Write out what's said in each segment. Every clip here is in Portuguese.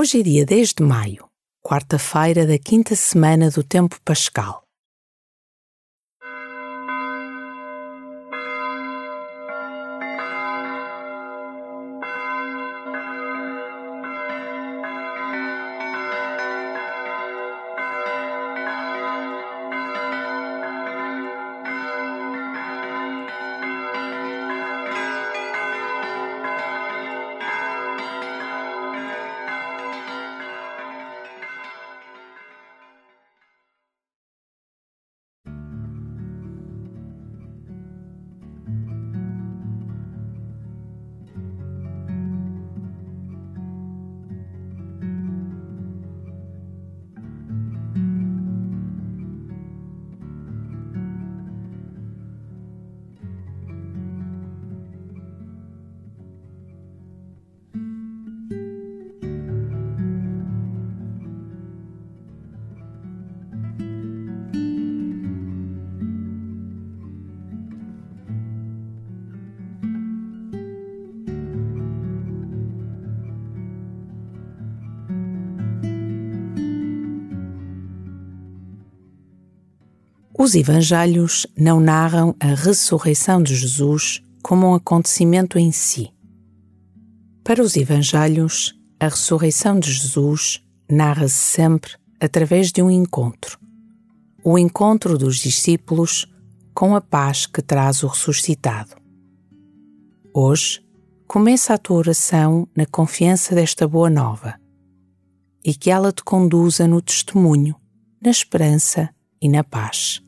Hoje é dia 10 de maio, quarta-feira da quinta semana do tempo pascal. Os evangelhos não narram a ressurreição de Jesus como um acontecimento em si. Para os evangelhos, a ressurreição de Jesus narra-se sempre através de um encontro. O encontro dos discípulos com a paz que traz o ressuscitado. Hoje, começa a tua oração na confiança desta boa nova e que ela te conduza no testemunho, na esperança e na paz.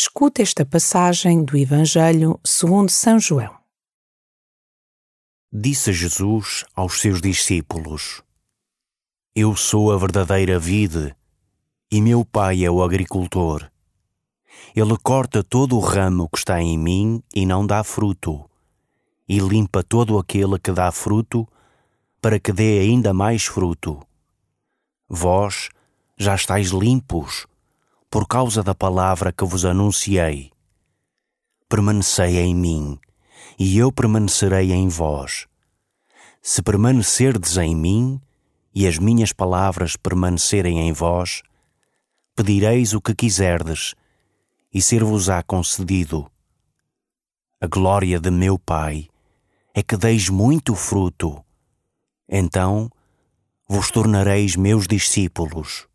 Escuta esta passagem do Evangelho segundo São João. Disse Jesus aos seus discípulos: Eu sou a verdadeira vide e meu Pai é o agricultor. Ele corta todo o ramo que está em mim e não dá fruto, e limpa todo aquele que dá fruto, para que dê ainda mais fruto. Vós já estáis limpos por causa da palavra que vos anunciei. Permanecei em mim, e eu permanecerei em vós. Se permanecerdes em mim, e as minhas palavras permanecerem em vós, pedireis o que quiserdes, e ser-vos-á concedido. A glória de meu Pai é que deis muito fruto. Então vos tornareis meus discípulos.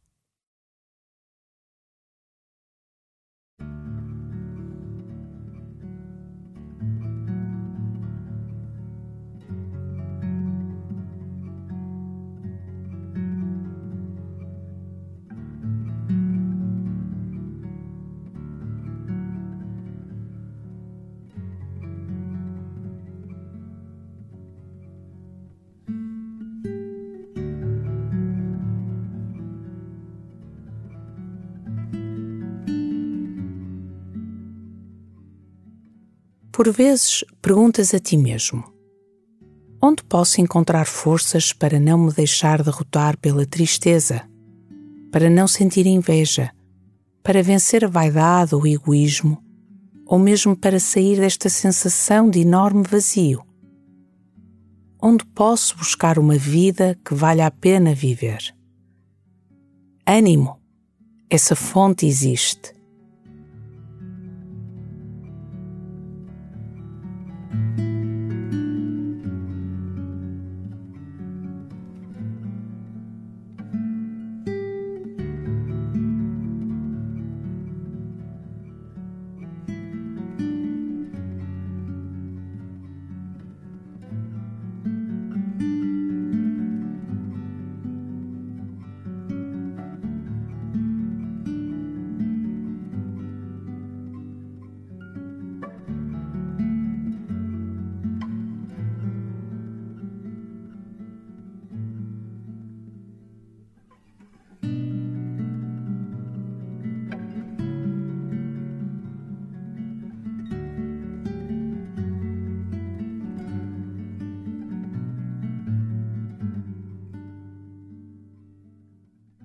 Por vezes perguntas a ti mesmo: onde posso encontrar forças para não me deixar derrotar pela tristeza, para não sentir inveja, para vencer a vaidade ou o egoísmo, ou mesmo para sair desta sensação de enorme vazio? Onde posso buscar uma vida que vale a pena viver? Ânimo! Essa fonte existe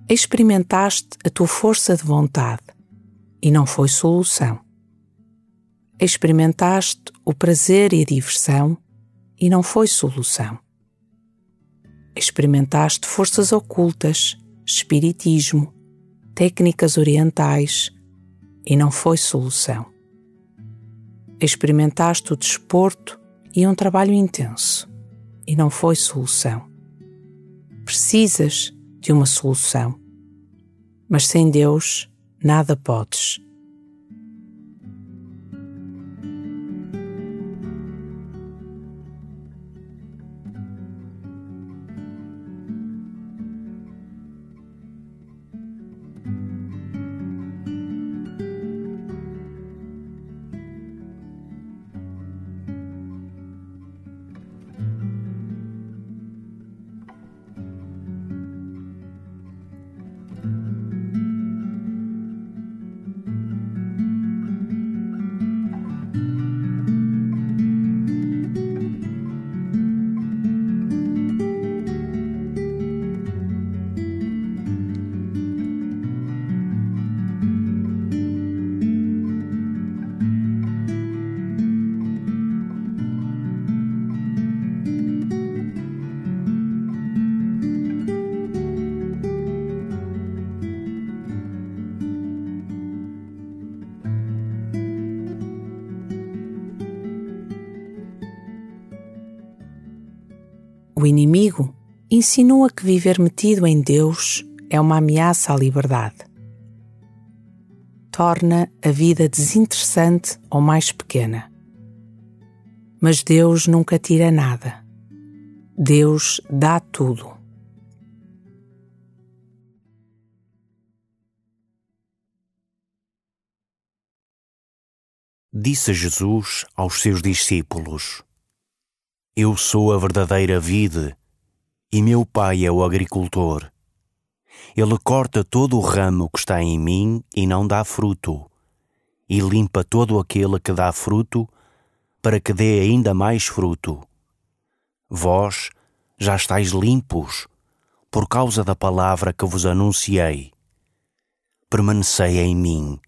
experimentaste a tua força de vontade e não foi solução. Experimentaste o prazer e a diversão e não foi solução. Experimentaste forças ocultas, espiritismo, técnicas orientais e não foi solução. Experimentaste o desporto e um trabalho intenso e não foi solução. Precisas de uma solução. Mas sem Deus, nada podes. O inimigo insinua que viver metido em Deus é uma ameaça à liberdade. Torna a vida desinteressante ou mais pequena. Mas Deus nunca tira nada. Deus dá tudo. Disse Jesus aos seus discípulos: eu sou a verdadeira vide e meu pai é o agricultor. Ele corta todo o ramo que está em mim e não dá fruto, e limpa todo aquele que dá fruto, para que dê ainda mais fruto. Vós já estáis limpos, por causa da palavra que vos anunciei. Permanecei em mim,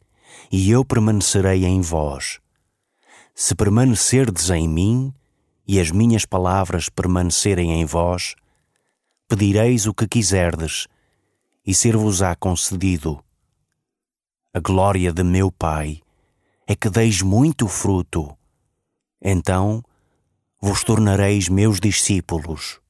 e eu permanecerei em vós. Se permanecerdes em mim, e as minhas palavras permanecerem em vós, pedireis o que quiserdes, e ser-vos-á concedido. A glória de meu Pai é que deis muito fruto, então vos tornareis meus discípulos.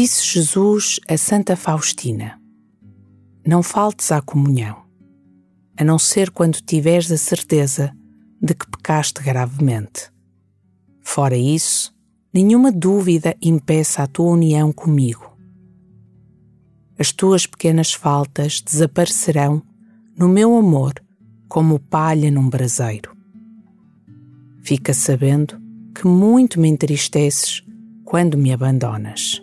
Disse Jesus a Santa Faustina: Não faltes à comunhão, a não ser quando tiveres a certeza de que pecaste gravemente. Fora isso, nenhuma dúvida impeça a tua união comigo. As tuas pequenas faltas desaparecerão no meu amor como palha num braseiro. Fica sabendo que muito me entristeces quando me abandonas.